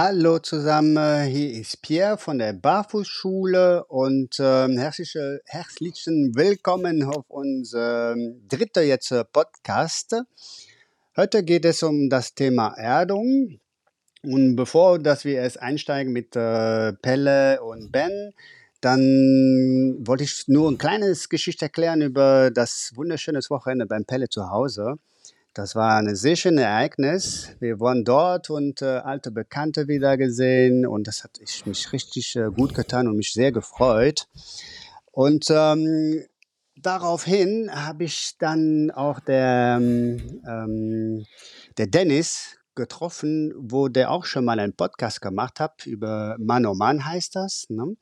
Hallo zusammen, hier ist Pierre von der Barfußschule und ähm, herzliche, herzlichen Willkommen auf unserem dritten jetzt äh, Podcast. Heute geht es um das Thema Erdung. Und bevor dass wir erst einsteigen mit äh, Pelle und Ben, dann wollte ich nur ein kleines Geschichte erklären über das wunderschöne Wochenende beim Pelle zu Hause. Das war ein sehr schönes Ereignis. Wir waren dort und äh, alte Bekannte wieder gesehen und das hat ich, mich richtig äh, gut getan und mich sehr gefreut. Und ähm, daraufhin habe ich dann auch der, ähm, ähm, der Dennis getroffen, wo der auch schon mal einen Podcast gemacht hat über Mann oh Mann heißt das. Ne?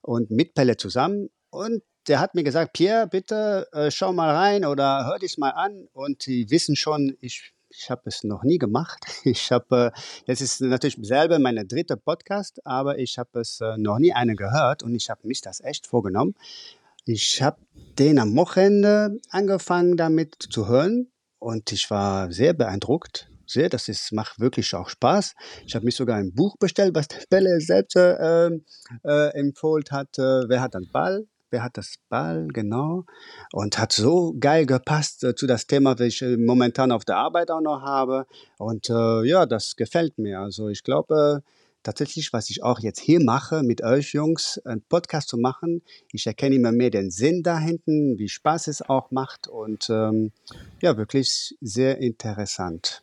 Und mit Pelle zusammen. Und der hat mir gesagt, Pierre, bitte äh, schau mal rein oder hör dich mal an. Und die wissen schon, ich, ich habe es noch nie gemacht. Ich habe, äh, jetzt ist natürlich selber meine dritte Podcast, aber ich habe es äh, noch nie eine gehört und ich habe mich das echt vorgenommen. Ich habe den am Wochenende angefangen damit zu hören und ich war sehr beeindruckt. Sehr, das ist, macht wirklich auch Spaß. Ich habe mich sogar ein Buch bestellt, was der Bälle selbst äh, äh, empfohlen hat. Äh, Wer hat einen Ball? Wer hat das Ball? Genau. Und hat so geil gepasst äh, zu das Thema, das ich momentan auf der Arbeit auch noch habe. Und äh, ja, das gefällt mir. Also ich glaube tatsächlich, was ich auch jetzt hier mache, mit euch Jungs, einen Podcast zu machen. Ich erkenne immer mehr den Sinn da hinten, wie Spaß es auch macht. Und ähm, ja, wirklich sehr interessant.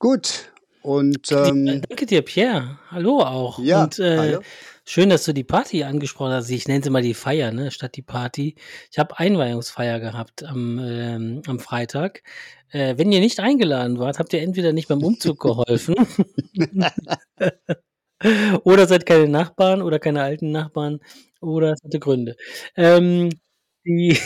Gut. Und ähm, danke dir, Pierre. Hallo auch. ja, Und äh, hallo. schön, dass du die Party angesprochen hast. Ich nenne sie mal die Feier, ne, statt die Party. Ich habe Einweihungsfeier gehabt am, ähm, am Freitag. Äh, wenn ihr nicht eingeladen wart, habt ihr entweder nicht beim Umzug geholfen oder seid keine Nachbarn oder keine alten Nachbarn oder es hatte Gründe. Ähm, die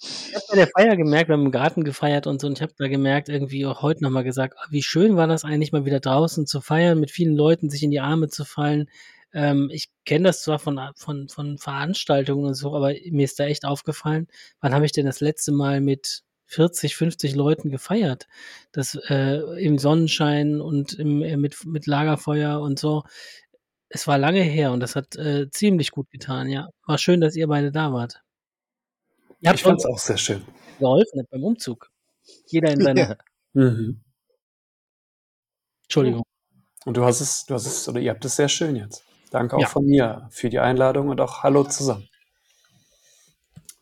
ich habe bei der Feier gemerkt, wir haben im Garten gefeiert und so, und ich habe da gemerkt, irgendwie auch heute nochmal gesagt, ah, wie schön war das eigentlich mal wieder draußen zu feiern, mit vielen Leuten sich in die Arme zu fallen. Ähm, ich kenne das zwar von, von, von Veranstaltungen und so, aber mir ist da echt aufgefallen, wann habe ich denn das letzte Mal mit 40, 50 Leuten gefeiert. Das äh, im Sonnenschein und im, äh, mit, mit Lagerfeuer und so. Es war lange her und das hat äh, ziemlich gut getan, ja. War schön, dass ihr beide da wart. Ihr habt Ich fand uns es auch sehr schön. geholfen beim Umzug. Jeder in seiner. Ja. Mhm. Entschuldigung. Und du hast es, du hast es, oder ihr habt es sehr schön jetzt. Danke auch Ja. von mir für die Einladung und auch Hallo zusammen.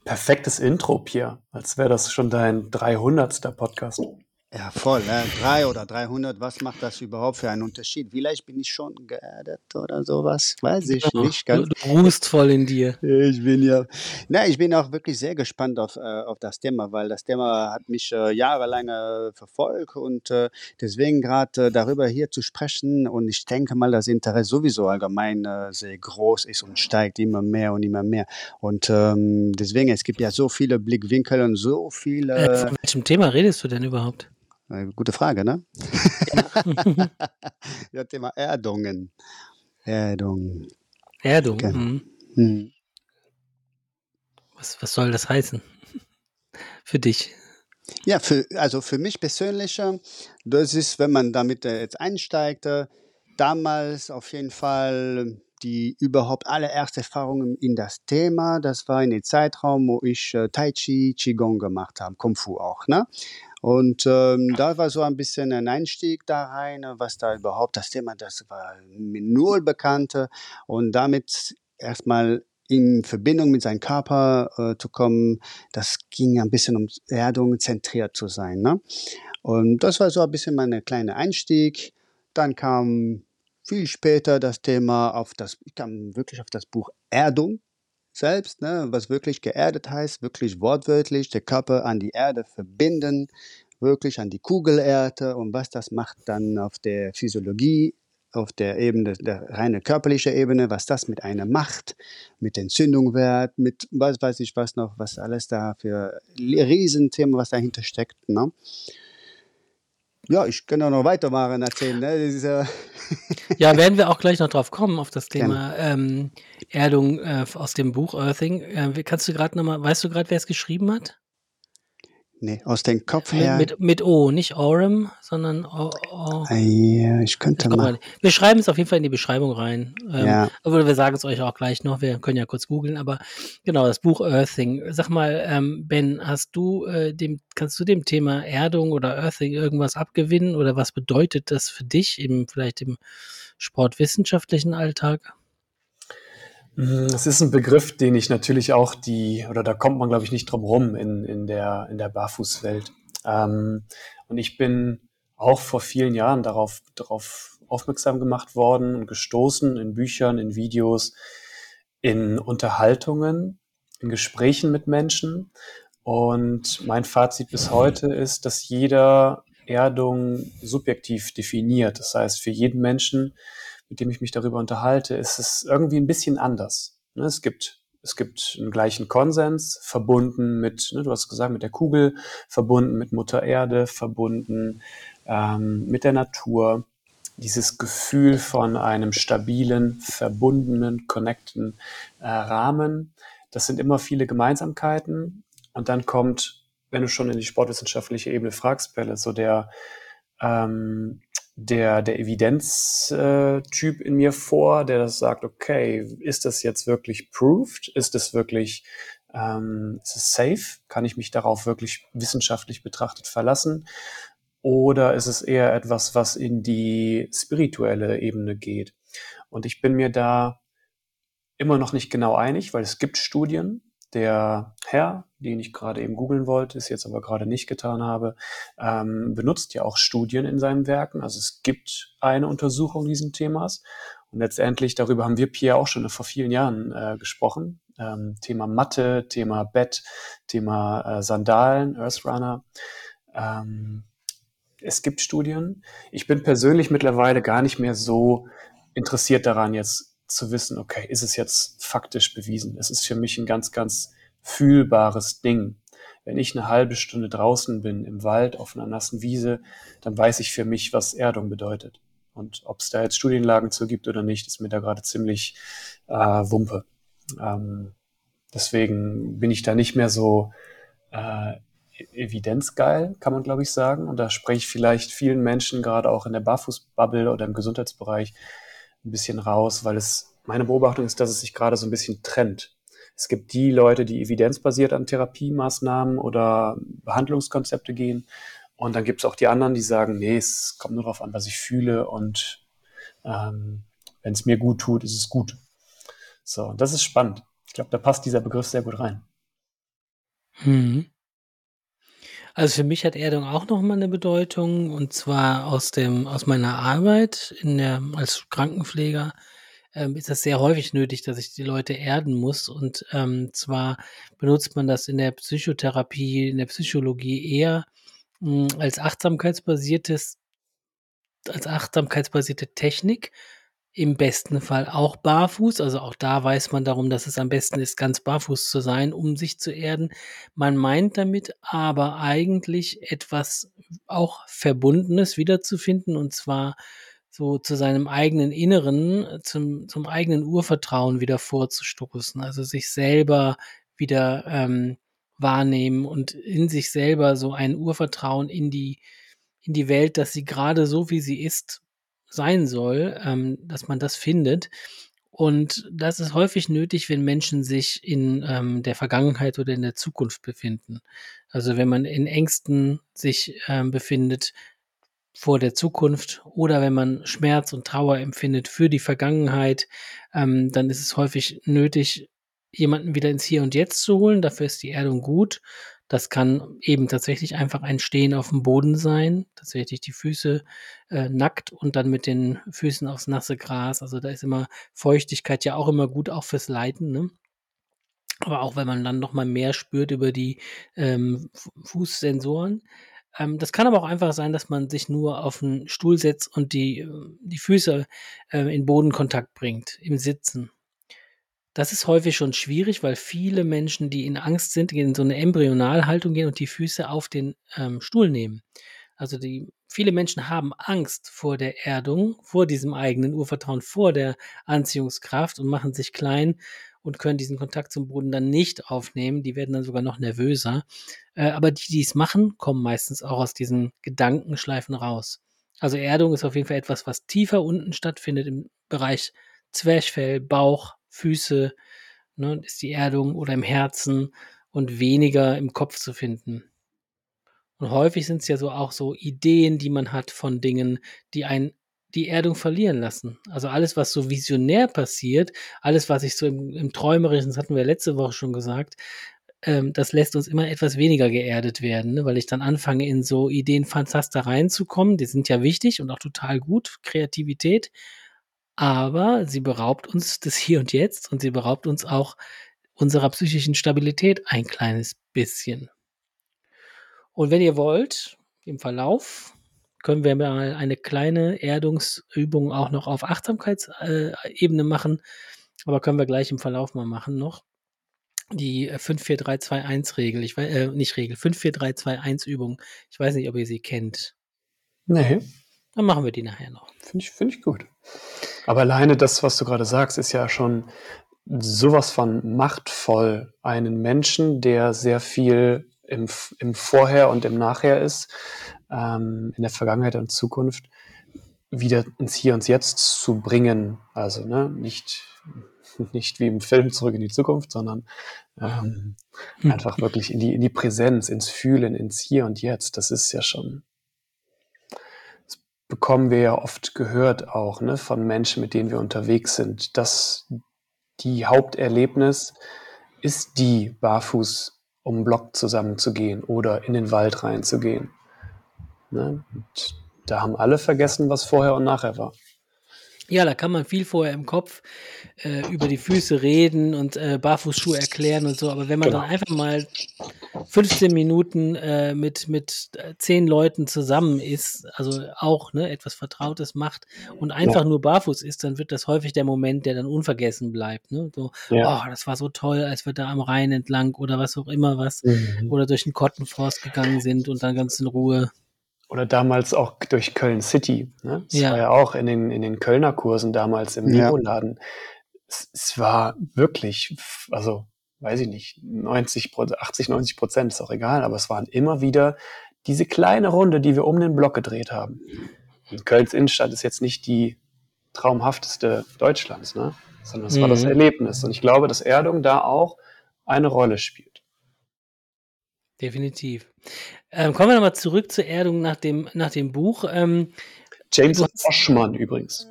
Perfektes Intro, Pierre. Als wäre das schon dein 300. Podcast. Ja, voll. Ne? Drei oder 300, was macht das überhaupt für einen Unterschied? Vielleicht bin ich schon geerdet oder sowas. Weiß ich Ja, nicht ganz. du ruhst voll in dir. Ich bin ja, na, ich bin auch wirklich sehr gespannt auf, äh, auf das Thema, weil das Thema hat mich äh, jahrelang äh, verfolgt und äh, deswegen gerade äh, darüber hier zu sprechen und ich denke mal, das Interesse sowieso allgemein äh, sehr groß ist und steigt immer mehr und immer mehr und ähm, deswegen, es gibt ja so viele Blickwinkel und so viele, von welchem Thema redest du denn überhaupt? Äh, gute Frage, ne? Ja. ja, Thema Erdungen. Erdung. Erdung. Genau. Mhm. Hm. Was, was soll das heißen? Für dich. Ja, für, also für mich persönlich, äh, das ist, wenn man damit äh, jetzt einsteigt, äh, damals auf jeden Fall die überhaupt allererste Erfahrung in das Thema, das war in dem Zeitraum, wo ich Tai Chi, Qigong gemacht habe, Kung Fu auch, ne? Und ähm, da war so ein bisschen ein Einstieg da rein, äh, was da überhaupt das Thema, das war mir null Bekannte und damit erstmal in Verbindung mit seinem Körper äh, zu kommen, das ging ein bisschen um Erdung zentriert zu sein. Ne? Und das war so ein bisschen mein kleiner Einstieg. Dann kam viel später das Thema auf das, ich kam wirklich auf das Buch Erdung selbst, ne, was wirklich geerdet heißt, wirklich wortwörtlich, der Körper an die Erde verbinden, wirklich an die Kugelerde und was das macht dann auf der Physiologie, auf der Ebene, der reine körperliche Ebene, was das mit einer macht, mit Entzündungswert, mit was weiß ich was noch, was alles da für Riesenthema, was dahinter steckt. Ne? Ja, ich kann auch noch weitermachen erzählen. Ne? Das ist, äh Ja, werden wir auch gleich noch drauf kommen, auf das. Thema ähm, Erdung äh, aus dem Buch Earthing. Äh, kannst du gerade nochmal, weißt du gerade, wer es geschrieben hat? Nee, aus dem Kopf Mit, her. mit, mit O, nicht Orem, sondern o, o. Ah, Ja, ich könnte mal. mal, wir schreiben es auf jeden Fall in die Beschreibung rein. Ähm, Ja, aber wir sagen es euch auch gleich noch. Wir können ja kurz googeln. Aber genau, das Buch Earthing. Sag mal, ähm, Ben, hast du äh, dem, kannst du dem Thema Erdung oder Earthing irgendwas abgewinnen oder was bedeutet das für dich im vielleicht im sportwissenschaftlichen Alltag? Mm, Es ist ein Begriff, den ich natürlich auch die, oder da kommt man, glaube ich, nicht drum rum in, in der, in der Barfußwelt. Ähm, und ich bin auch vor vielen Jahren darauf, darauf aufmerksam gemacht worden und gestoßen in Büchern, in Videos, in Unterhaltungen, in Gesprächen mit Menschen. Und mein Fazit bis heute ist, dass jeder Erdung subjektiv definiert. Das heißt, für jeden Menschen, mit dem ich mich darüber unterhalte, ist es irgendwie ein bisschen anders. Ne, Es gibt, es gibt einen gleichen Konsens, verbunden mit, ne, du hast gesagt, mit der Kugel, verbunden mit Mutter Erde, verbunden ähm, mit der Natur. Dieses Gefühl von einem stabilen, verbundenen, connecten äh, Rahmen, das sind immer viele Gemeinsamkeiten. Und dann kommt, wenn du schon in die sportwissenschaftliche Ebene fragst, Pelle, so der, ähm, der, der Evidenztyp in mir vor, der das sagt, okay, ist das jetzt wirklich proved? Ist das wirklich, ähm, ist es safe? Kann ich mich darauf wirklich wissenschaftlich betrachtet verlassen? Oder ist es eher etwas, was in die spirituelle Ebene geht? Und ich bin mir da immer noch nicht genau einig, weil es gibt Studien. Der Herr, den ich gerade eben googeln wollte, es jetzt aber gerade nicht getan habe, ähm, benutzt ja auch Studien in seinen Werken. Also es gibt eine Untersuchung dieses Themas. Und letztendlich, darüber haben wir, Pierre, auch schon vor vielen Jahren äh, gesprochen. Ähm, Thema Matte, Thema Bett, Thema äh, Sandalen, Earthrunner. Ähm, es gibt Studien. Ich bin persönlich mittlerweile gar nicht mehr so interessiert daran, jetzt zu wissen, okay, ist es jetzt faktisch bewiesen? Es ist für mich ein ganz, ganz fühlbares Ding. Wenn ich eine halbe Stunde draußen bin im Wald auf einer nassen Wiese, dann weiß ich für mich, was Erdung bedeutet. Und ob es da jetzt Studienlagen zu gibt oder nicht, ist mir da gerade ziemlich äh, Wumpe. Ähm, deswegen bin ich da nicht mehr so äh, evidenzgeil, kann man glaube ich sagen. Und da spreche ich vielleicht vielen Menschen, gerade auch in der Barfußbubble oder im Gesundheitsbereich, ein bisschen raus, weil es meine Beobachtung ist, dass es sich gerade so ein bisschen trennt. Es gibt die Leute, die evidenzbasiert an Therapiemaßnahmen oder Behandlungskonzepte gehen. Und dann gibt es auch die anderen, die sagen, nee, es kommt nur darauf an, was ich fühle und ähm, wenn es mir gut tut, ist es gut. So, das ist spannend. Ich glaube, da passt dieser Begriff sehr gut rein. Mhm. Also für mich hat Erdung auch noch mal eine Bedeutung und zwar aus dem aus meiner Arbeit in der als Krankenpfleger ähm, ist das sehr häufig nötig, dass ich die Leute erden muss und ähm, zwar benutzt man das in der Psychotherapie, in der Psychologie eher mh, als achtsamkeitsbasiertes als achtsamkeitsbasierte Technik im besten Fall auch barfuß. Also auch da weiß man darum, dass es am besten ist, ganz barfuß zu sein, um sich zu erden. Man meint damit aber eigentlich etwas auch Verbundenes wiederzufinden und zwar so zu seinem eigenen Inneren, zum, zum eigenen Urvertrauen wieder vorzustoßen. Also sich selber wieder ähm, wahrnehmen und in sich selber so ein Urvertrauen in die, in die Welt, dass sie gerade so, wie sie ist, sein soll, ähm, dass man das findet. Und das ist häufig nötig, wenn Menschen sich in ähm, der Vergangenheit oder in der Zukunft befinden. Also wenn man in Ängsten sich ähm, befindet vor der Zukunft oder wenn man Schmerz und Trauer empfindet für die Vergangenheit, ähm, dann ist es häufig nötig, jemanden wieder ins Hier und Jetzt zu holen. Dafür ist die Erdung gut. Das kann eben tatsächlich einfach ein Stehen auf dem Boden sein, tatsächlich die Füße äh, nackt und dann mit den Füßen aufs nasse Gras. Also da ist immer Feuchtigkeit ja auch immer gut, auch fürs Leiten. Ne? Aber auch wenn man dann noch mal mehr spürt über die ähm, Fußsensoren. Ähm, das kann aber auch einfach sein, dass man sich nur auf einen Stuhl setzt und die, ähm, die Füße äh, in Bodenkontakt bringt, im Sitzen. Das ist häufig schon schwierig, weil viele Menschen, die in Angst sind, in so eine Embryonalhaltung gehen und die Füße auf den ähm, Stuhl nehmen. Also die, viele Menschen haben Angst vor der Erdung, vor diesem eigenen Urvertrauen, vor der Anziehungskraft und machen sich klein und können diesen Kontakt zum Boden dann nicht aufnehmen. Die werden dann sogar noch nervöser. Äh, aber die, die es machen, kommen meistens auch aus diesen Gedankenschleifen raus. Also Erdung ist auf jeden Fall etwas, was tiefer unten stattfindet im Bereich Zwerchfell, Bauch, Füße, ne, ist die Erdung oder im Herzen und weniger im Kopf zu finden. Und häufig sind es ja so auch so Ideen, die man hat von Dingen, die einen die Erdung verlieren lassen. Also alles, was so visionär passiert, alles, was ich so im, im Träumerischen, das hatten wir letzte Woche schon gesagt, ähm, das lässt uns immer etwas weniger geerdet werden, ne? weil ich dann anfange, in so Ideenfantaster reinzukommen. Die sind ja wichtig und auch total gut, Kreativität. Aber sie beraubt uns des Hier und Jetzt und sie beraubt uns auch unserer psychischen Stabilität ein kleines bisschen. Und wenn ihr wollt, im Verlauf können wir mal eine kleine Erdungsübung auch noch auf Achtsamkeitsebene machen. Aber können wir gleich im Verlauf mal machen noch. Die 54321-Regel, ich weiß, äh, nicht Regel, 54321-Übung. Ich weiß nicht, ob ihr sie kennt. Nee. Dann machen wir die nachher noch. Finde ich, find ich gut. Aber alleine das, was du gerade sagst, ist ja schon sowas von machtvoll, einen Menschen, der sehr viel im, im Vorher und im Nachher ist, ähm, in der Vergangenheit und Zukunft, wieder ins Hier und Jetzt zu bringen. Also ne, nicht, nicht wie im Film zurück in die Zukunft, sondern ähm, hm. einfach wirklich in die, in die Präsenz, ins Fühlen, ins Hier und Jetzt. Das ist ja schon bekommen wir ja oft gehört auch ne, von Menschen, mit denen wir unterwegs sind, dass die Haupterlebnis ist die, barfuß um Block zusammenzugehen oder in den Wald reinzugehen. Ne? Da haben alle vergessen, was vorher und nachher war. Ja, da kann man viel vorher im Kopf äh, über die Füße reden und äh, Barfußschuhe erklären und so. Aber wenn man genau. dann einfach mal 15 Minuten äh, mit, mit äh, zehn Leuten zusammen ist, also auch ne, etwas Vertrautes macht und einfach ja. nur barfuß ist, dann wird das häufig der Moment, der dann unvergessen bleibt. Ne? So, ja. oh, das war so toll, als wir da am Rhein entlang oder was auch immer was mhm. oder durch den Kottenforst gegangen sind und dann ganz in Ruhe oder damals auch durch Köln City. Ne? Das ja. war ja auch in den, in den Kölner Kursen damals im ja. Neonladen. Es, es war wirklich, also weiß ich nicht, 90, 80, 90 Prozent ist auch egal, aber es waren immer wieder diese kleine Runde, die wir um den Block gedreht haben. Und Kölns Innenstadt ist jetzt nicht die traumhafteste Deutschlands, ne? sondern es mhm. war das mhm. Erlebnis. Und ich glaube, dass Erdung da auch eine Rolle spielt. Definitiv. Ähm, kommen wir nochmal zurück zur Erdung nach dem, nach dem Buch. Ähm, James Oschmann übrigens.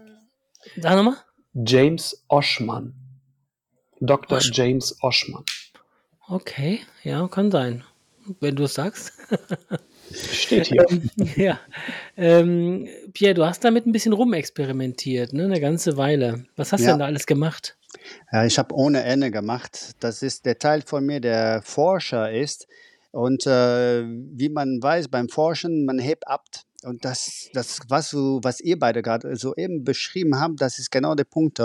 Sag nochmal. James Oschmann. Dr. Osch James Oschmann. Okay, ja, kann sein. Wenn du es sagst. Steht hier. Ähm, ja. Ähm, Pierre, du hast damit ein bisschen rumexperimentiert, ne? Eine ganze Weile. Was hast du denn da alles gemacht? Ja, ich habe ohne Ende gemacht. Das ist der Teil von mir, der Forscher ist. Und äh, wie man weiß, beim Forschen, man hebt ab. Und das, das was, was ihr beide gerade soeben beschrieben habt, das ist genau der Punkt.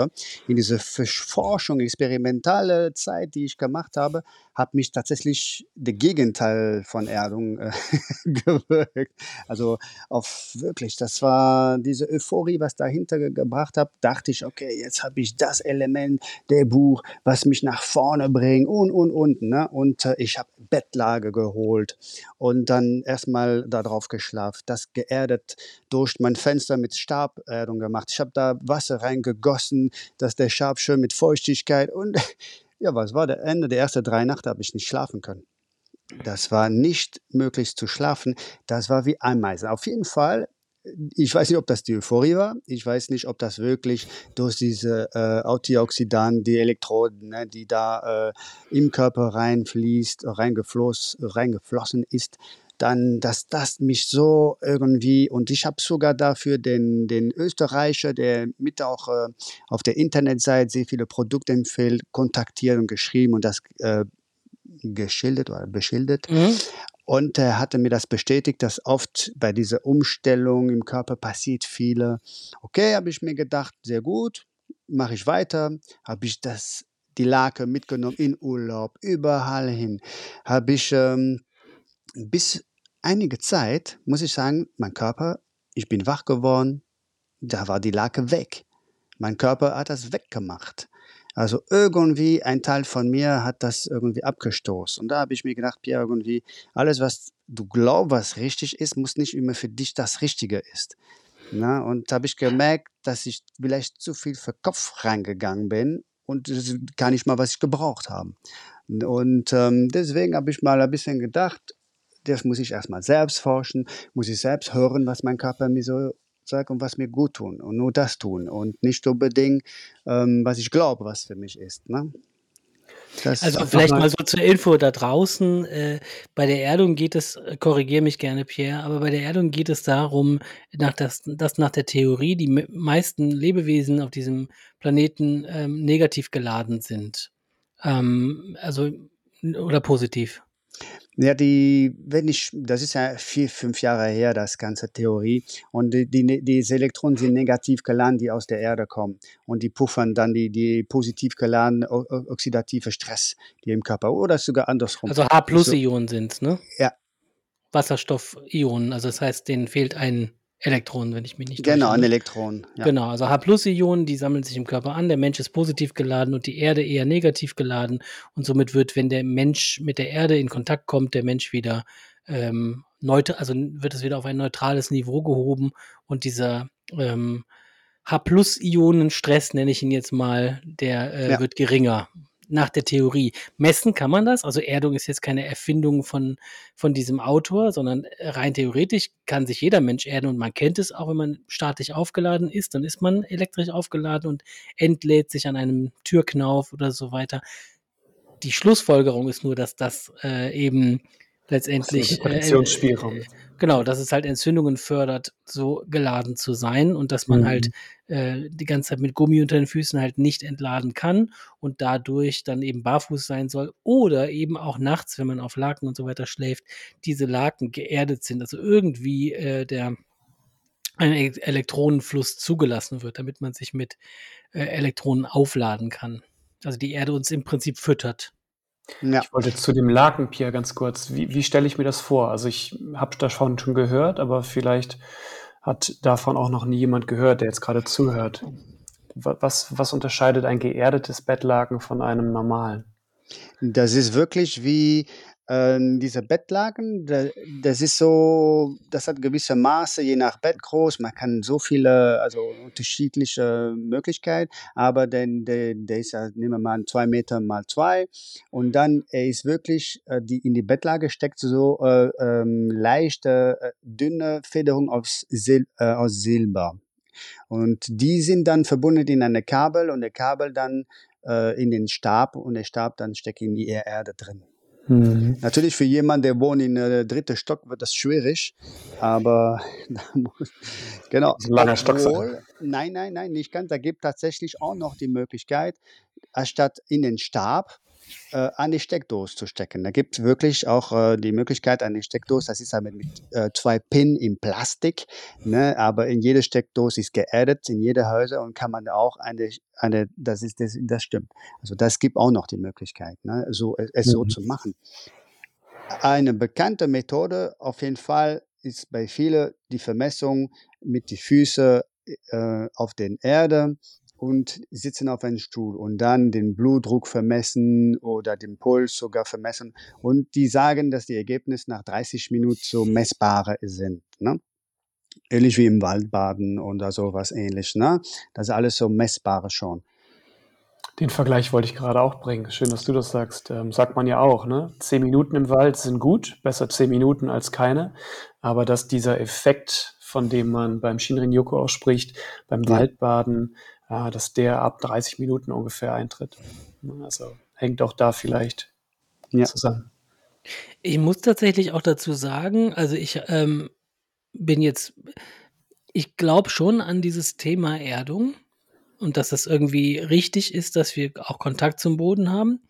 In diese Forschung, experimentale Zeit, die ich gemacht habe, hat mich tatsächlich der Gegenteil von Erdung äh, gewirkt. Also auf wirklich, das war diese Euphorie, was dahinter ge gebracht hat, dachte ich, okay, jetzt habe ich das Element der Buch, was mich nach vorne bringt und, und, und. Ne? Und äh, ich habe Bettlage geholt und dann erstmal darauf geschlafen, das geerdet durch mein Fenster mit Staberdung gemacht. Ich habe da Wasser reingegossen, dass der Stab schön mit Feuchtigkeit und ja, was war der Ende der ersten drei Nächte, habe ich nicht schlafen können. Das war nicht möglich zu schlafen. Das war wie Ameisen. Auf jeden Fall, ich weiß nicht, ob das die Euphorie war. Ich weiß nicht, ob das wirklich durch diese äh, Antioxidanten, die Elektroden, ne, die da äh, im Körper reinfließt, reingefloss, reingeflossen ist, dann, dass das mich so irgendwie, und ich habe sogar dafür den, den Österreicher, der mit auch äh, auf der Internetseite sehr viele Produkte empfiehlt, kontaktiert und geschrieben und das äh, geschildert oder beschildert. Mhm. Und er hatte mir das bestätigt, dass oft bei dieser Umstellung im Körper passiert viele. Okay, habe ich mir gedacht, sehr gut, mache ich weiter. Habe ich das, die Lake mitgenommen in Urlaub, überall hin. Habe ich ähm, bis einige Zeit, muss ich sagen, mein Körper, ich bin wach geworden, da war die Lake weg. Mein Körper hat das weggemacht. Also irgendwie ein Teil von mir hat das irgendwie abgestoßen. Und da habe ich mir gedacht, Pierre, irgendwie alles, was du glaubst, was richtig ist, muss nicht immer für dich das Richtige ist. Na, und da habe ich gemerkt, dass ich vielleicht zu viel für Kopf reingegangen bin und das gar nicht mal, was ich gebraucht habe. Und ähm, deswegen habe ich mal ein bisschen gedacht, das muss ich erstmal selbst forschen, muss ich selbst hören, was mein Körper mir so sagt und was mir gut tun und nur das tun und nicht unbedingt, ähm, was ich glaube, was für mich ist. Ne? Das also vielleicht mal so zur Info da draußen. Äh, bei der Erdung geht es, äh, korrigiere mich gerne, Pierre, aber bei der Erdung geht es darum, nach das, dass nach der Theorie die meisten Lebewesen auf diesem Planeten ähm, negativ geladen sind. Ähm, also oder positiv. Ja, die, wenn ich, das ist ja vier, fünf Jahre her, das ganze Theorie. Und die, die, diese Elektronen sind negativ geladen, die aus der Erde kommen. Und die puffern dann die, die positiv geladene oxidative Stress, die im Körper, oder sogar andersrum. Also H-Plus-Ionen so, sind ne? Ja. Wasserstoff-Ionen, also das heißt, denen fehlt ein Elektronen, wenn ich mich nicht Genau, ein Elektron. Ja. Genau, also H-Ionen, die sammeln sich im Körper an. Der Mensch ist positiv geladen und die Erde eher negativ geladen. Und somit wird, wenn der Mensch mit der Erde in Kontakt kommt, der Mensch wieder ähm, neutral, also wird es wieder auf ein neutrales Niveau gehoben und dieser ähm, H-Ionen-Stress, nenne ich ihn jetzt mal, der äh, ja. wird geringer nach der Theorie. Messen kann man das. Also Erdung ist jetzt keine Erfindung von, von diesem Autor, sondern rein theoretisch kann sich jeder Mensch erden und man kennt es auch, wenn man statisch aufgeladen ist, dann ist man elektrisch aufgeladen und entlädt sich an einem Türknauf oder so weiter. Die Schlussfolgerung ist nur, dass das äh, eben letztendlich. Positionsspielraum. Äh, genau, dass es halt Entzündungen fördert, so geladen zu sein und dass man halt, mhm. halt äh, die ganze Zeit mit Gummi unter den Füßen halt nicht entladen kann und dadurch dann eben barfuß sein soll oder eben auch nachts, wenn man auf Laken und so weiter schläft, diese Laken geerdet sind, also irgendwie äh, der ein Elektronenfluss zugelassen wird, damit man sich mit äh, Elektronen aufladen kann. Also die Erde uns im Prinzip füttert. Ja. Ich wollte zu dem Lakenpier ganz kurz. Wie, wie stelle ich mir das vor? Also ich habe davon schon gehört, aber vielleicht hat davon auch noch nie jemand gehört, der jetzt gerade zuhört. Was, was unterscheidet ein geerdetes Bettlaken von einem normalen? Das ist wirklich wie ähm, diese Bettlaken, das ist so, das hat gewisse Maße, je nach Bett groß. Man kann so viele, also unterschiedliche Möglichkeiten, aber denn der, der ist ja, nehmen wir mal zwei Meter mal zwei und dann er ist wirklich, äh, die in die Bettlage steckt so äh, ähm, leichte, äh, dünne Federung aus, Sil äh, aus Silber. Und die sind dann verbunden in eine Kabel und der Kabel dann äh, in den Stab und der Stab dann steckt in die Erde drin. Mhm. Natürlich für jemanden, der wohnt in der dritten Stock, wird das schwierig, aber genau. Langer Stock. Obwohl, nein, nein, nein, nicht ganz. Da gibt tatsächlich auch noch die Möglichkeit, anstatt in den Stab äh, an die Steckdose zu stecken. Da gibt es wirklich auch äh, die Möglichkeit an die Steckdose, das ist halt mit äh, zwei Pin in Plastik, ne? aber in jede Steckdose ist geaddet, in jede Häuser und kann man auch eine, eine das ist, das, das stimmt. Also das gibt auch noch die Möglichkeit, ne? so, es mhm. so zu machen. Eine bekannte Methode auf jeden Fall ist bei vielen die Vermessung mit den Füßen äh, auf den Erde und sitzen auf einem Stuhl und dann den Blutdruck vermessen oder den Puls sogar vermessen. Und die sagen, dass die Ergebnisse nach 30 Minuten so messbare sind. Ne? Ähnlich wie im Waldbaden oder sowas ähnlich. Ne? Das ist alles so messbare schon. Den Vergleich wollte ich gerade auch bringen. Schön, dass du das sagst. Ähm, sagt man ja auch, ne? Zehn Minuten im Wald sind gut, besser zehn Minuten als keine. Aber dass dieser Effekt, von dem man beim Shinrin-Yoku auch spricht, beim ja. Waldbaden, dass der ab 30 Minuten ungefähr eintritt. Also hängt auch da vielleicht ja. zusammen. Ich muss tatsächlich auch dazu sagen, also ich ähm, bin jetzt, ich glaube schon an dieses Thema Erdung und dass das irgendwie richtig ist, dass wir auch Kontakt zum Boden haben.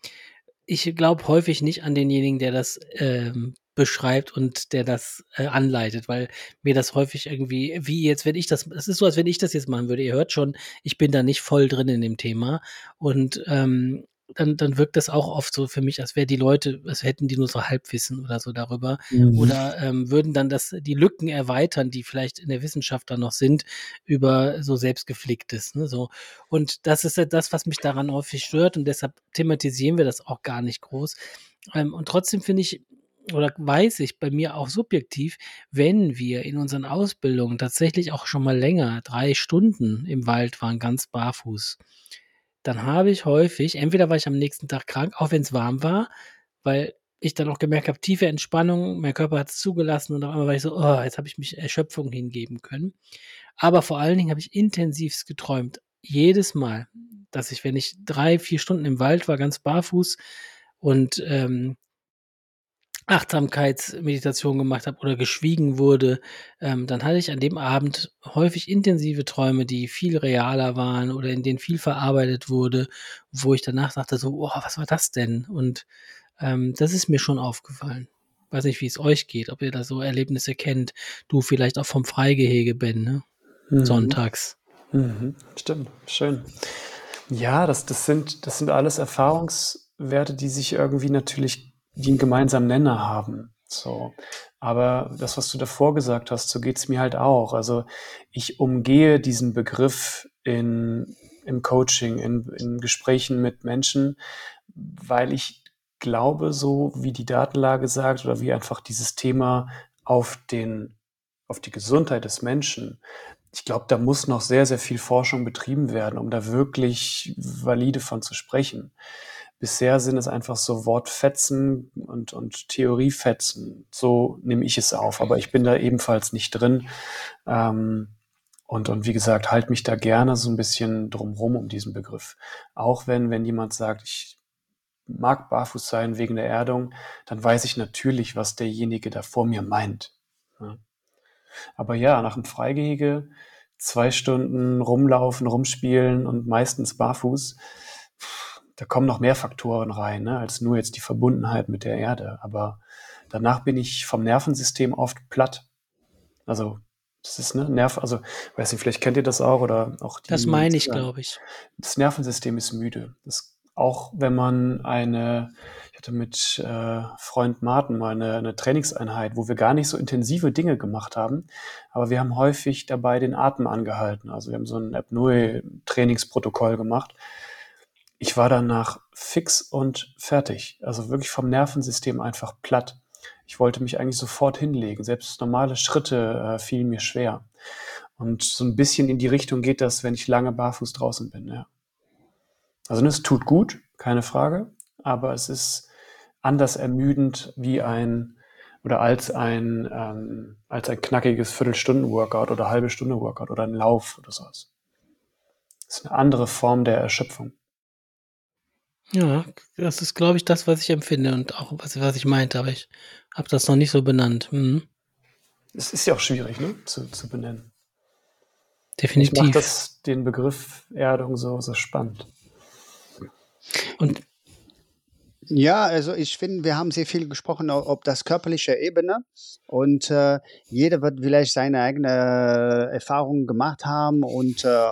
Ich glaube häufig nicht an denjenigen, der das ähm, beschreibt und der das äh, anleitet, weil mir das häufig irgendwie, wie jetzt, wenn ich das, es ist so, als wenn ich das jetzt machen würde. Ihr hört schon, ich bin da nicht voll drin in dem Thema. Und ähm, dann, dann wirkt das auch oft so für mich, als wäre die Leute, als hätten die nur so Halbwissen oder so darüber. Mhm. Oder ähm, würden dann das, die Lücken erweitern, die vielleicht in der Wissenschaft dann noch sind, über so selbstgepflegtes. Ne, so. Und das ist ja das, was mich daran häufig stört und deshalb thematisieren wir das auch gar nicht groß. Ähm, und trotzdem finde ich, oder weiß ich bei mir auch subjektiv, wenn wir in unseren Ausbildungen tatsächlich auch schon mal länger, drei Stunden im Wald waren, ganz barfuß, dann habe ich häufig, entweder war ich am nächsten Tag krank, auch wenn es warm war, weil ich dann auch gemerkt habe, tiefe Entspannung, mein Körper hat es zugelassen und auf einmal war ich so, oh, jetzt habe ich mich Erschöpfung hingeben können. Aber vor allen Dingen habe ich intensivst geträumt. Jedes Mal, dass ich, wenn ich drei, vier Stunden im Wald war, ganz barfuß und ähm, Achtsamkeitsmeditation gemacht habe oder geschwiegen wurde, ähm, dann hatte ich an dem Abend häufig intensive Träume, die viel realer waren oder in denen viel verarbeitet wurde, wo ich danach dachte so, oh, was war das denn? Und ähm, das ist mir schon aufgefallen. Weiß nicht, wie es euch geht, ob ihr da so Erlebnisse kennt. Du vielleicht auch vom Freigehege, Ben, ne? Mhm. Sonntags. Mhm. Stimmt, schön. Ja, das, das, sind, das sind alles Erfahrungswerte, die sich irgendwie natürlich die einen gemeinsamen Nenner haben. So. Aber das, was du davor gesagt hast, so geht's mir halt auch. Also ich umgehe diesen Begriff in, im Coaching, in, in Gesprächen mit Menschen, weil ich glaube, so wie die Datenlage sagt oder wie einfach dieses Thema auf den, auf die Gesundheit des Menschen, ich glaube, da muss noch sehr, sehr viel Forschung betrieben werden, um da wirklich valide von zu sprechen. Bisher sind es einfach so Wortfetzen und, und Theoriefetzen. So nehme ich es auf, aber ich bin da ebenfalls nicht drin. Ähm, und, und wie gesagt, halt mich da gerne so ein bisschen drumrum um diesen Begriff. Auch wenn, wenn jemand sagt, ich mag barfuß sein wegen der Erdung, dann weiß ich natürlich, was derjenige da vor mir meint. Ja. Aber ja, nach dem Freigehege zwei Stunden rumlaufen, rumspielen und meistens barfuß, da kommen noch mehr Faktoren rein, ne, als nur jetzt die Verbundenheit mit der Erde. Aber danach bin ich vom Nervensystem oft platt. Also das ist ne Nerv, also weiß nicht, vielleicht kennt ihr das auch oder auch die. Das meine ich, glaube ich. Das Nervensystem ist müde. Das, auch wenn man eine, ich hatte mit äh, Freund Martin mal eine, eine Trainingseinheit, wo wir gar nicht so intensive Dinge gemacht haben, aber wir haben häufig dabei den Atem angehalten. Also wir haben so ein Apnoe-Trainingsprotokoll gemacht ich war danach fix und fertig. Also wirklich vom Nervensystem einfach platt. Ich wollte mich eigentlich sofort hinlegen. Selbst normale Schritte äh, fielen mir schwer. Und so ein bisschen in die Richtung geht das, wenn ich lange barfuß draußen bin. Ja. Also es tut gut, keine Frage, aber es ist anders ermüdend wie ein oder als ein ähm, als ein knackiges Viertelstunden-Workout oder halbe Stunde Workout oder ein Lauf oder sowas. Das ist eine andere Form der Erschöpfung. Ja, das ist, glaube ich, das, was ich empfinde und auch was, was ich meinte, aber ich habe das noch nicht so benannt. Mhm. Es ist ja auch schwierig, ne? Zu, zu benennen. Definitiv. Ich mache das den Begriff Erdung so, so spannend. Und ja, also ich finde, wir haben sehr viel gesprochen ob das körperliche Ebene und äh, jeder wird vielleicht seine eigene Erfahrung gemacht haben und äh,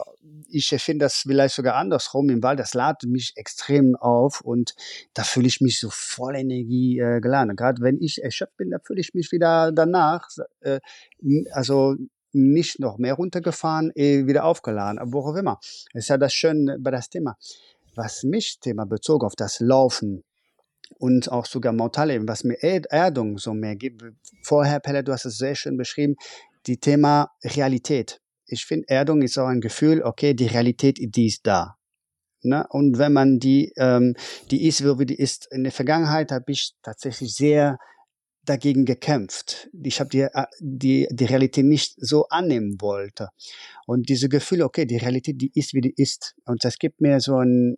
ich finde das vielleicht sogar andersrum im Wald, das ladet mich extrem auf und da fühle ich mich so voll Energie äh, geladen. Gerade wenn ich erschöpft bin, da fühle ich mich wieder danach, äh, also nicht noch mehr runtergefahren, eh wieder aufgeladen, aber auch immer. Das ist ja das Schöne bei das Thema. Was mich Thema bezog auf das Laufen und auch sogar Mortalleben, was mir Erdung so mehr gibt. Vorher, Pelle, du hast es sehr schön beschrieben, die Thema Realität. Ich finde, Erdung ist auch ein Gefühl, okay, die Realität, die ist da. Ne? Und wenn man die, ähm, die ist, wie die ist, in der Vergangenheit habe ich tatsächlich sehr dagegen gekämpft. Ich habe die, äh, die, die Realität nicht so annehmen wollte. Und diese Gefühle, okay, die Realität, die ist, wie die ist. Und das gibt mir so ein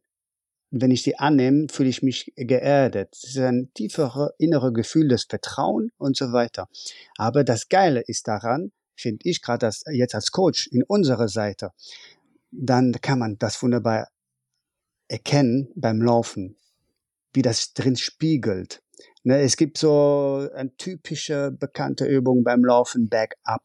wenn ich sie annehme, fühle ich mich geerdet. Es ist ein tieferes innere Gefühl des Vertrauen und so weiter. Aber das Geile ist daran, finde ich gerade jetzt als Coach in unserer Seite, dann kann man das wunderbar erkennen beim Laufen, wie das drin spiegelt. Ne, es gibt so eine typische bekannte Übung beim Laufen, Back up,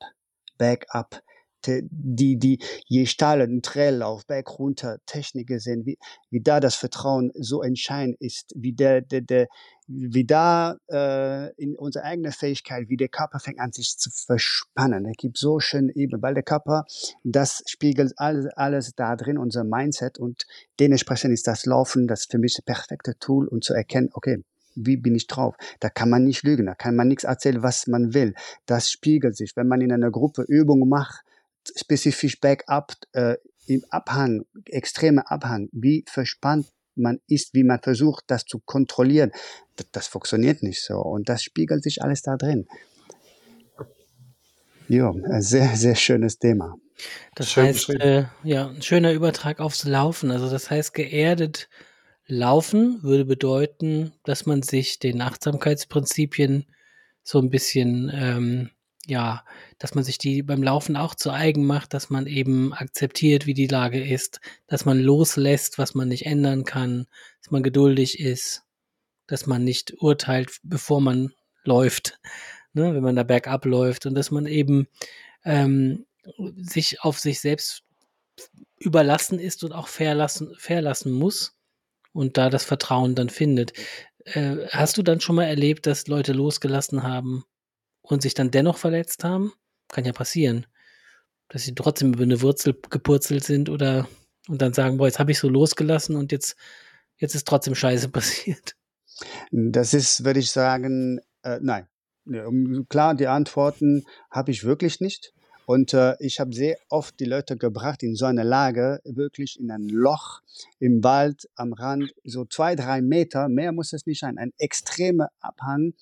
Back up. Die, die, je steiler ein Traillauf, Berg runter, Techniken sind, wie, wie da das Vertrauen so entscheidend ist, wie der, der, der, wie da äh, in unserer eigenen Fähigkeit, wie der Körper fängt an sich zu verspannen. Es gibt so schöne Ebenen, weil der Körper, das spiegelt alles, alles da drin, unser Mindset und dementsprechend ist das Laufen das für mich das perfekte Tool, um zu erkennen, okay, wie bin ich drauf? Da kann man nicht lügen, da kann man nichts erzählen, was man will. Das spiegelt sich. Wenn man in einer Gruppe Übungen macht, spezifisch Backup, äh, im Abhang, extreme Abhang, wie verspannt man ist, wie man versucht, das zu kontrollieren, das, das funktioniert nicht so. Und das spiegelt sich alles da drin. Ja, ein sehr, sehr schönes Thema. Das Schön heißt, äh, ja, ein schöner Übertrag aufs Laufen. Also das heißt, geerdet laufen würde bedeuten, dass man sich den Achtsamkeitsprinzipien so ein bisschen ähm, ja, dass man sich die beim Laufen auch zu eigen macht, dass man eben akzeptiert, wie die Lage ist, dass man loslässt, was man nicht ändern kann, dass man geduldig ist, dass man nicht urteilt, bevor man läuft, ne, wenn man da bergab läuft und dass man eben ähm, sich auf sich selbst überlassen ist und auch verlassen, verlassen muss und da das Vertrauen dann findet. Äh, hast du dann schon mal erlebt, dass Leute losgelassen haben, und sich dann dennoch verletzt haben, kann ja passieren, dass sie trotzdem über eine Wurzel gepurzelt sind oder und dann sagen, boah, jetzt habe ich so losgelassen und jetzt, jetzt ist trotzdem Scheiße passiert. Das ist, würde ich sagen, äh, nein. Klar, die Antworten habe ich wirklich nicht. Und äh, ich habe sehr oft die Leute gebracht in so eine Lage, wirklich in ein Loch im Wald am Rand, so zwei, drei Meter, mehr muss es nicht sein, ein extremer Abhang,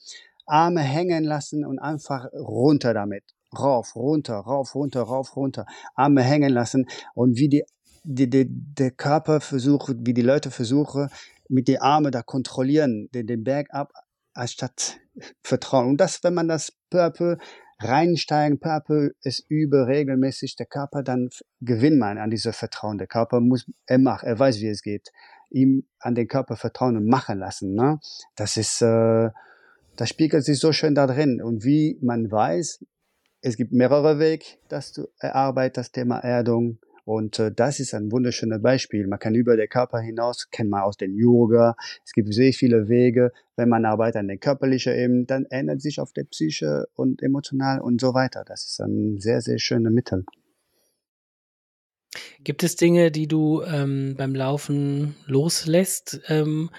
Arme hängen lassen und einfach runter damit. Rauf, runter, rauf, runter, rauf, runter. Arme hängen lassen und wie die, die, die der Körper versucht, wie die Leute versuchen, mit den Armen da kontrollieren, den, den Berg ab, anstatt Vertrauen. Und das, wenn man das peu reinsteigen, peu à peu regelmäßig, der Körper, dann gewinnt man an dieser Vertrauen. Der Körper muss, er macht, er weiß, wie es geht. Ihm an den Körper vertrauen und machen lassen. Ne? Das ist, äh, das spiegelt sich so schön da drin. Und wie man weiß, es gibt mehrere Wege, das zu erarbeiten, das Thema Erdung. Und äh, das ist ein wunderschönes Beispiel. Man kann über den Körper hinaus, kennt man aus dem Yoga. Es gibt sehr viele Wege. Wenn man arbeitet an der körperlichen Ebene, dann ändert sich auf der Psyche und emotional und so weiter. Das ist ein sehr, sehr schönes Mittel. Gibt es Dinge, die du ähm, beim Laufen loslässt, ähm,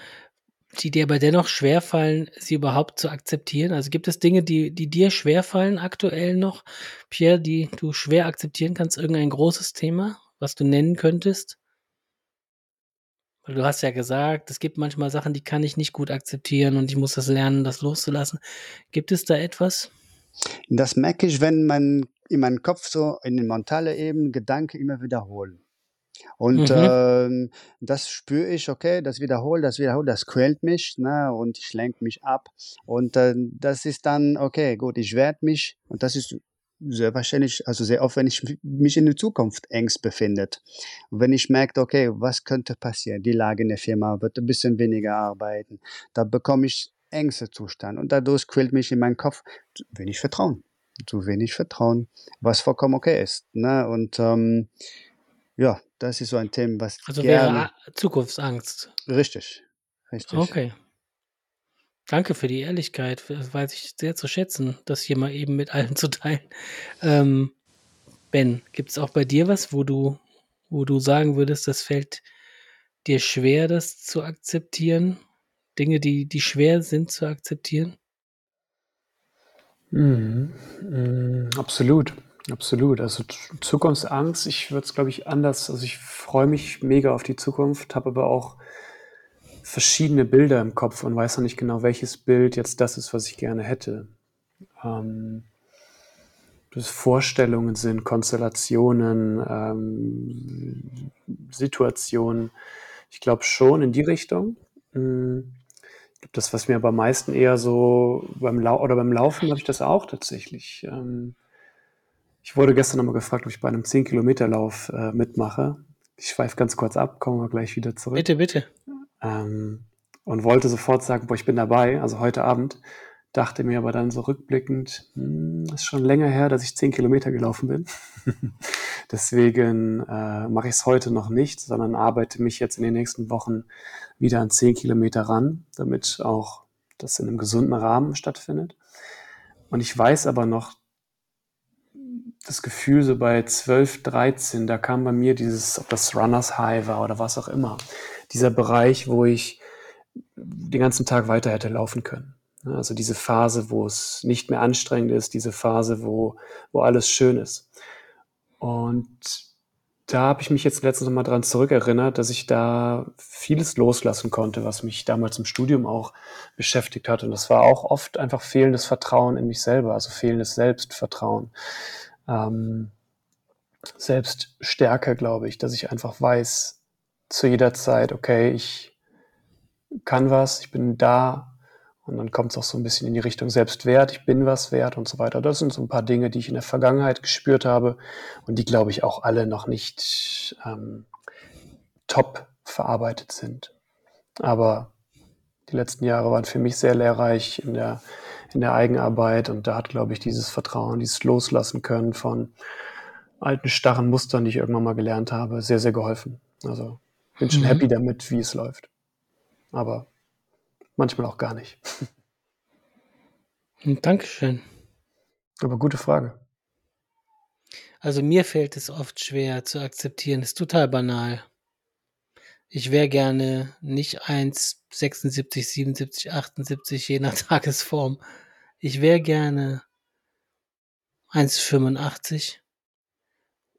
die dir aber dennoch schwerfallen, sie überhaupt zu akzeptieren? Also gibt es Dinge, die, die dir schwerfallen aktuell noch, Pierre, die du schwer akzeptieren kannst? Irgendein großes Thema, was du nennen könntest? Weil du hast ja gesagt, es gibt manchmal Sachen, die kann ich nicht gut akzeptieren und ich muss das lernen, das loszulassen. Gibt es da etwas? Das merke ich, wenn man in meinem Kopf so in den mentalen Ebenen Gedanken immer wiederholen. Und mhm. ähm, das spüre ich, okay, das wiederholt, das wiederholt, das quält mich ne, und ich lenke mich ab. Und äh, das ist dann, okay, gut, ich werde mich, und das ist sehr wahrscheinlich, also sehr oft, wenn ich mich in der Zukunft engst befindet. Und wenn ich merke, okay, was könnte passieren? Die Lage in der Firma wird ein bisschen weniger arbeiten. Da bekomme ich Ängste Zustand und dadurch quält mich in meinem Kopf zu wenig Vertrauen. Zu wenig Vertrauen, was vollkommen okay ist. Ne? Und ähm, ja, das ist so ein Thema, was Also wäre gerne Zukunftsangst. richtig, richtig. Okay. Danke für die Ehrlichkeit. Das weiß ich sehr zu schätzen, das hier mal eben mit allen zu teilen. Ähm, Ben, gibt es auch bei dir was, wo du, wo du sagen würdest, das fällt dir schwer, das zu akzeptieren? Dinge, die, die schwer sind zu akzeptieren? Mhm. Mhm, absolut. Absolut. Also Zukunftsangst, ich würde es, glaube ich, anders. Also ich freue mich mega auf die Zukunft, habe aber auch verschiedene Bilder im Kopf und weiß noch nicht genau, welches Bild jetzt das ist, was ich gerne hätte. Ähm, das Vorstellungen sind, Konstellationen, ähm, Situationen. Ich glaube schon in die Richtung. Mhm. Das, was mir aber am meisten eher so beim Lau oder beim Laufen habe ich das auch tatsächlich. Ähm, ich wurde gestern nochmal gefragt, ob ich bei einem 10-Kilometer-Lauf äh, mitmache. Ich schweife ganz kurz ab, kommen wir gleich wieder zurück. Bitte, bitte. Ähm, und wollte sofort sagen, boah, ich bin dabei, also heute Abend. dachte mir aber dann so rückblickend, hm, ist schon länger her, dass ich zehn Kilometer gelaufen bin. Deswegen äh, mache ich es heute noch nicht, sondern arbeite mich jetzt in den nächsten Wochen wieder an zehn Kilometer ran, damit auch das in einem gesunden Rahmen stattfindet. Und ich weiß aber noch, das Gefühl so bei 12, 13, da kam bei mir dieses, ob das Runners High war oder was auch immer, dieser Bereich, wo ich den ganzen Tag weiter hätte laufen können. Also diese Phase, wo es nicht mehr anstrengend ist, diese Phase, wo, wo alles schön ist. Und da habe ich mich jetzt letztens nochmal dran zurückerinnert, dass ich da vieles loslassen konnte, was mich damals im Studium auch beschäftigt hat. Und das war auch oft einfach fehlendes Vertrauen in mich selber, also fehlendes Selbstvertrauen. Ähm, Selbststärke, glaube ich, dass ich einfach weiß zu jeder Zeit, okay, ich kann was, ich bin da, und dann kommt es auch so ein bisschen in die Richtung Selbstwert, ich bin was wert und so weiter. Das sind so ein paar Dinge, die ich in der Vergangenheit gespürt habe und die, glaube ich, auch alle noch nicht ähm, top verarbeitet sind. Aber die letzten Jahre waren für mich sehr lehrreich in der, in der Eigenarbeit und da hat, glaube ich, dieses Vertrauen, dieses Loslassen können von alten, starren Mustern, die ich irgendwann mal gelernt habe, sehr, sehr geholfen. Also bin schon mhm. happy damit, wie es läuft. Aber manchmal auch gar nicht. Hm, Dankeschön. Aber gute Frage. Also mir fällt es oft schwer zu akzeptieren. Das ist total banal. Ich wäre gerne nicht 1,76, 77, 78, je nach Tagesform. Ich wäre gerne 1,85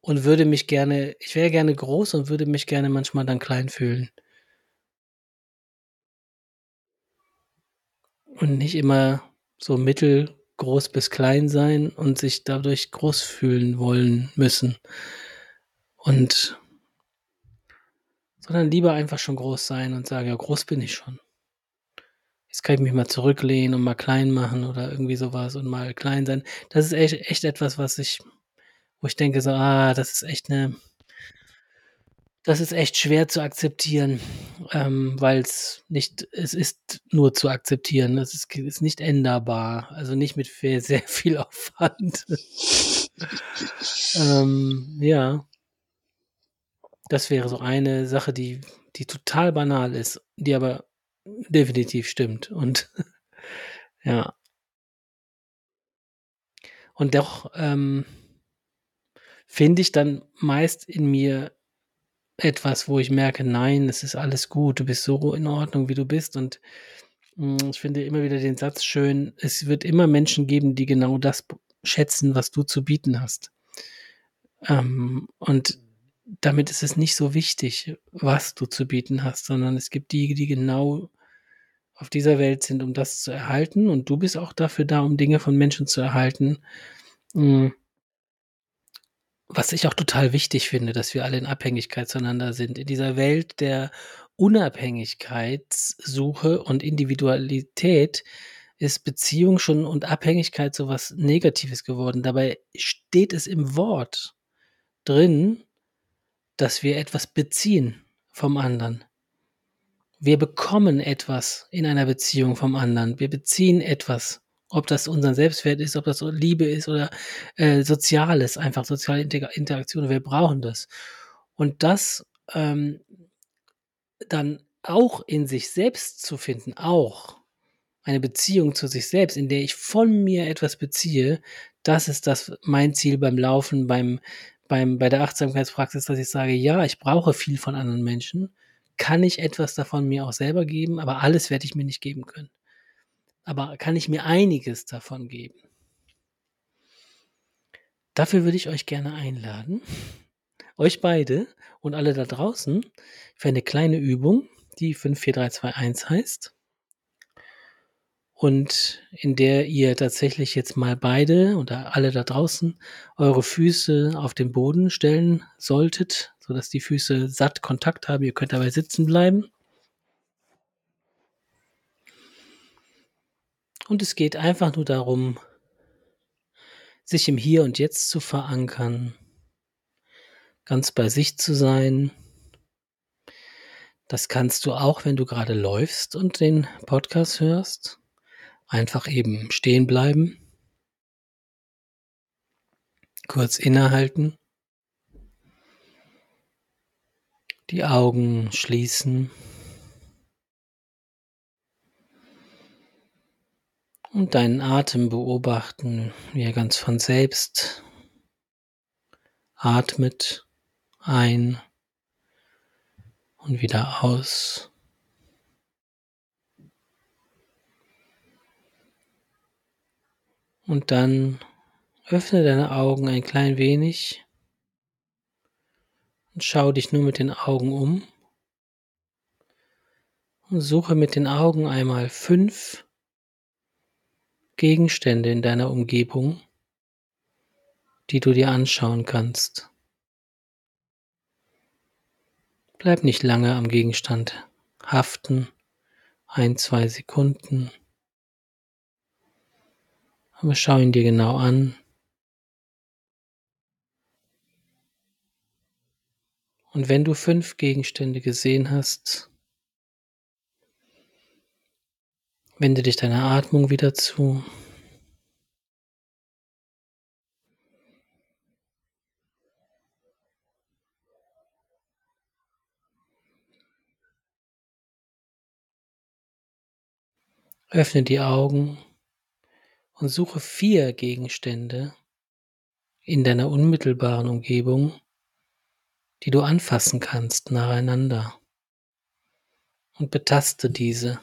und würde mich gerne, ich wäre gerne groß und würde mich gerne manchmal dann klein fühlen. und nicht immer so mittelgroß bis klein sein und sich dadurch groß fühlen wollen müssen. Und sondern lieber einfach schon groß sein und sagen, ja, groß bin ich schon. Jetzt kann ich mich mal zurücklehnen und mal klein machen oder irgendwie sowas und mal klein sein. Das ist echt, echt etwas, was ich, wo ich denke so, ah, das ist echt eine, das ist echt schwer zu akzeptieren, ähm, weil es nicht, es ist nur zu akzeptieren. Es ist, ist nicht änderbar, also nicht mit sehr, sehr viel Aufwand. ähm, ja. Das wäre so eine Sache, die, die total banal ist, die aber definitiv stimmt. Und ja. Und doch ähm, finde ich dann meist in mir etwas, wo ich merke, nein, es ist alles gut, du bist so in Ordnung, wie du bist. Und mh, hm, ich finde immer wieder den Satz schön, es wird immer Menschen geben, die genau das schätzen, was du zu bieten hast. Ähm, und damit ist es nicht so wichtig, was du zu bieten hast, sondern es gibt die, die genau auf dieser Welt sind, um das zu erhalten. Und du bist auch dafür da, um Dinge von Menschen zu erhalten. Mh, hm, was ich auch total wichtig finde, dass wir alle in Abhängigkeit zueinander sind. In dieser Welt der Unabhängigkeitssuche und Individualität ist Beziehung schon und Abhängigkeit so was Negatives geworden. Dabei steht es im Wort drin, dass wir etwas beziehen vom anderen. Wir bekommen etwas in einer Beziehung vom anderen. Wir beziehen etwas ob das unser Selbstwert ist, ob das Liebe ist oder äh, Soziales, einfach soziale Inter Interaktion. Wir brauchen das. Und das ähm, dann auch in sich selbst zu finden, auch eine Beziehung zu sich selbst, in der ich von mir etwas beziehe, das ist das mein Ziel beim Laufen, beim, beim, bei der Achtsamkeitspraxis, dass ich sage, ja, ich brauche viel von anderen Menschen, kann ich etwas davon mir auch selber geben, aber alles werde ich mir nicht geben können. Aber kann ich mir einiges davon geben. Dafür würde ich euch gerne einladen, euch beide und alle da draußen, für eine kleine Übung, die 54321 heißt und in der ihr tatsächlich jetzt mal beide oder alle da draußen eure Füße auf den Boden stellen solltet, sodass die Füße satt Kontakt haben. Ihr könnt dabei sitzen bleiben. Und es geht einfach nur darum, sich im Hier und Jetzt zu verankern, ganz bei sich zu sein. Das kannst du auch, wenn du gerade läufst und den Podcast hörst. Einfach eben stehen bleiben, kurz innehalten, die Augen schließen und deinen Atem beobachten, wie er ganz von selbst atmet ein und wieder aus. Und dann öffne deine Augen ein klein wenig und schau dich nur mit den Augen um. Und suche mit den Augen einmal fünf Gegenstände in deiner Umgebung, die du dir anschauen kannst. Bleib nicht lange am Gegenstand haften, ein, zwei Sekunden aber schau ihn dir genau an. Und wenn du fünf Gegenstände gesehen hast, wende dich deiner Atmung wieder zu. Öffne die Augen und suche vier Gegenstände in deiner unmittelbaren Umgebung, die du anfassen kannst nacheinander und betaste diese.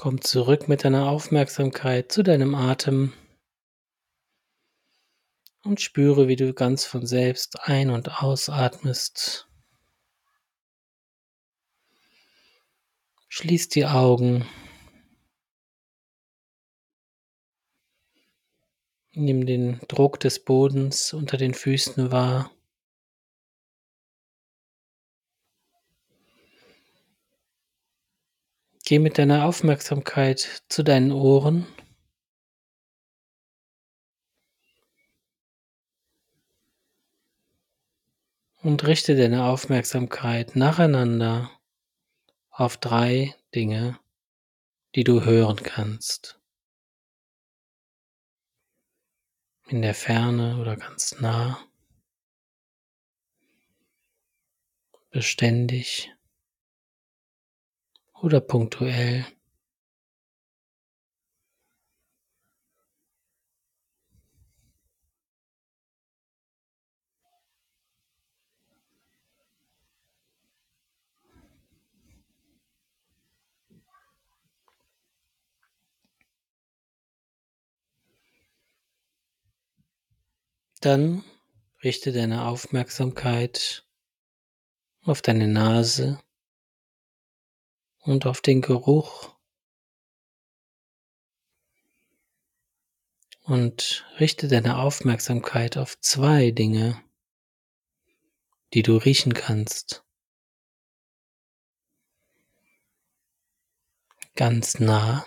Komm zurück mit deiner Aufmerksamkeit zu deinem Atem und spüre, wie du ganz von selbst ein- und ausatmest. Schließ die Augen. Nimm den Druck des Bodens unter den Füßen wahr. Geh mit deiner Aufmerksamkeit zu deinen Ohren. Und richte deine Aufmerksamkeit nacheinander auf drei Dinge, die du hören kannst. In der Ferne oder ganz nah. Beständig oder punktuell. Dann richte deine Aufmerksamkeit auf deine Nase und auf den Geruch und richte deine Aufmerksamkeit auf zwei Dinge, die du riechen kannst. Ganz nah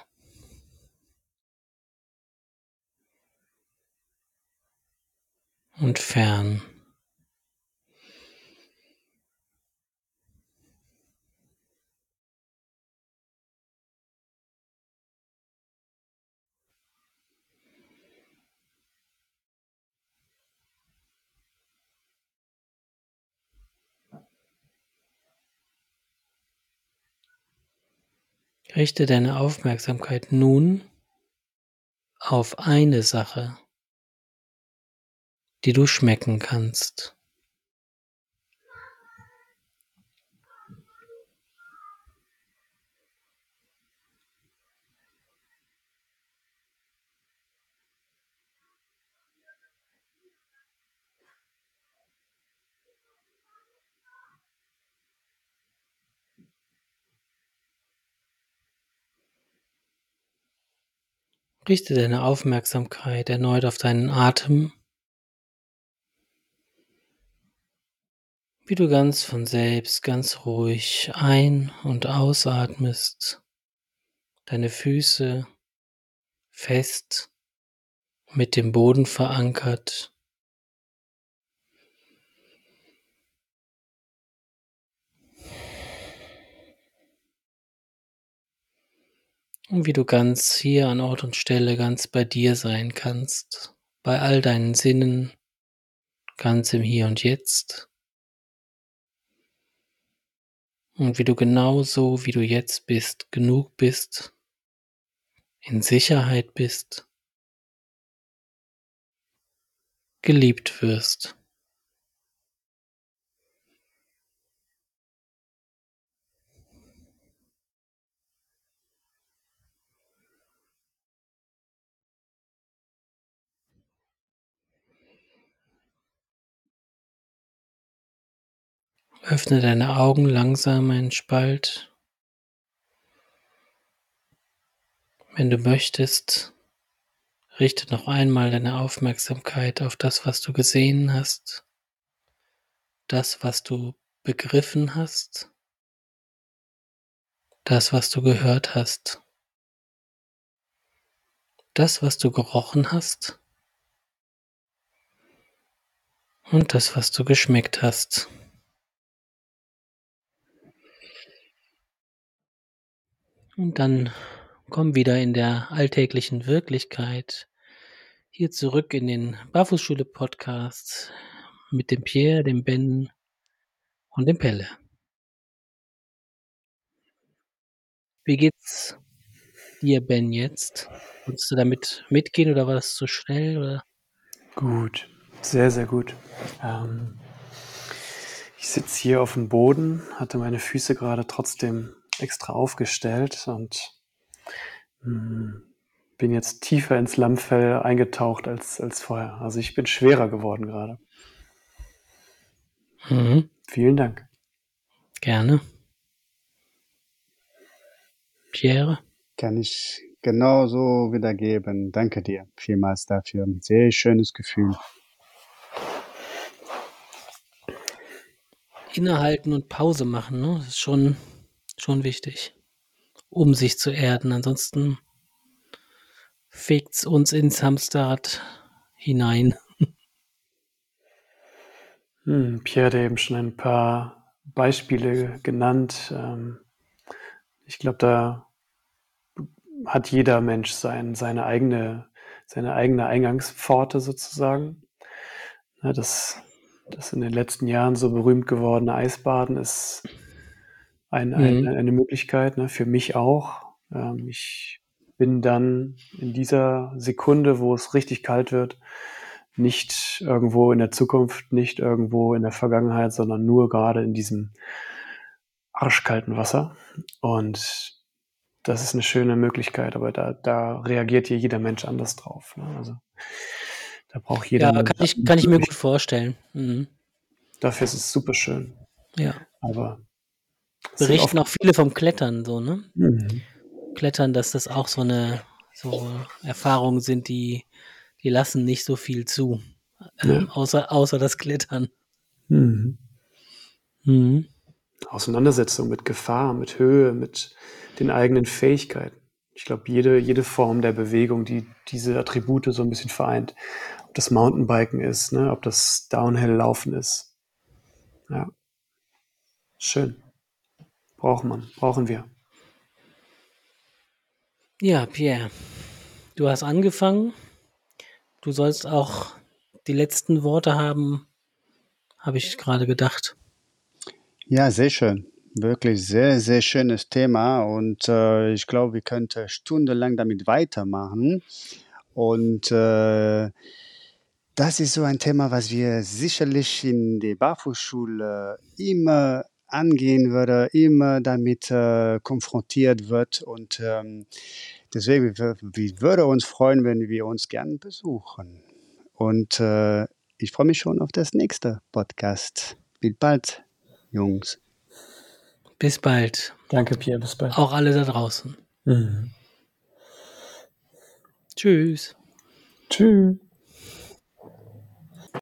und fern. Richte deine Aufmerksamkeit nun auf eine Sache, die du schmecken kannst. Richte deine Aufmerksamkeit erneut auf deinen Atem, wie du ganz von selbst, ganz ruhig ein- und ausatmest, deine Füße fest mit dem Boden verankert. Und wie du ganz hier an Ort und Stelle ganz bei dir sein kannst, bei all deinen Sinnen, ganz im Hier und Jetzt. Und wie du genauso, wie du jetzt bist, genug bist, in Sicherheit bist, geliebt wirst. Öffne deine Augen langsam einen Spalt. Wenn du möchtest, richte noch einmal deine Aufmerksamkeit auf das, was du gesehen hast, das, was du begriffen hast, das, was du gehört hast, das, was du gerochen hast und das, was du geschmeckt hast. Und dann komm wieder in der alltäglichen Wirklichkeit hier zurück in den Barfußschule-Podcast mit dem Pierre, dem Ben und dem Pelle. Wie geht's dir, Ben, jetzt? Wolltest du damit mitgehen oder war das zu schnell? Oder? Gut, sehr, sehr gut. Ähm, ich sitze hier auf dem Boden, hatte meine Füße gerade trotzdem extra aufgestellt und mh, hm, bin jetzt tiefer ins Lammfell eingetaucht als, als vorher. Also ich bin schwerer geworden gerade. Mhm. Vielen Dank. Gerne. Pierre? Kann ich genauso wiedergeben. Danke dir vielmals dafür. Ein sehr schönes Gefühl. Innehalten und Pause machen, ne? Das ist schon, schon wichtig, um sich zu erden. Ansonsten fegt es uns ins Hamsterrad hinein. Hm, Pierre hat eben schon ein paar Beispiele genannt. Ähm, ich glaube, da hat jeder Mensch sein, seine, eigene, seine eigene Eingangspforte sozusagen. Das, das in den letzten Jahren so berühmt gewordene Eisbaden ist ein, ein, Mhm. eine Möglichkeit, ne, für mich auch. Ähm, ich bin dann in dieser Sekunde, wo es richtig kalt wird, nicht irgendwo in der Zukunft, nicht irgendwo in der Vergangenheit, sondern nur gerade in diesem arschkalten Wasser. Und das ist eine schöne Möglichkeit, aber da, da reagiert hier jeder Mensch anders drauf. Ne? Also da braucht jeder Ja, kann ich, kann ich mir gut vorstellen. Mhm. Dafür ist es super schön. Ja. Aber Berichten auch viele vom Klettern so, ne? Mhm. Klettern, dass das auch so eine so Erfahrungen sind, die, die lassen nicht so viel zu. Ähm, außer, außer das Klettern. Mhm. Mhm. Auseinandersetzung mit Gefahr, mit Höhe, mit den eigenen Fähigkeiten. Ich glaube, jede, jede Form der Bewegung, die diese Attribute so ein bisschen vereint, ob das Mountainbiken ist, ne, ob das Downhill-Laufen ist. Ja. Schön. Braucht man, brauchen wir. Ja, Pierre, du hast angefangen. Du sollst auch die letzten Worte haben, habe ich gerade gedacht. Ja, sehr schön. Wirklich sehr, sehr schönes Thema und äh, ich glaube, wir könnten stundenlang damit weitermachen. Und äh, das ist so ein Thema, was wir sicherlich in der Barfußschule immer angehen würde, immer damit äh, konfrontiert wird. Und ähm, deswegen, wir, wir würden uns freuen, wenn wir uns gerne besuchen. Und äh, ich freue mich schon auf das nächste Podcast. Bis bald, Jungs. Bis bald. Danke, Pierre. Bis bald. Auch alle da draußen. Mhm. Tschüss. Tschüss.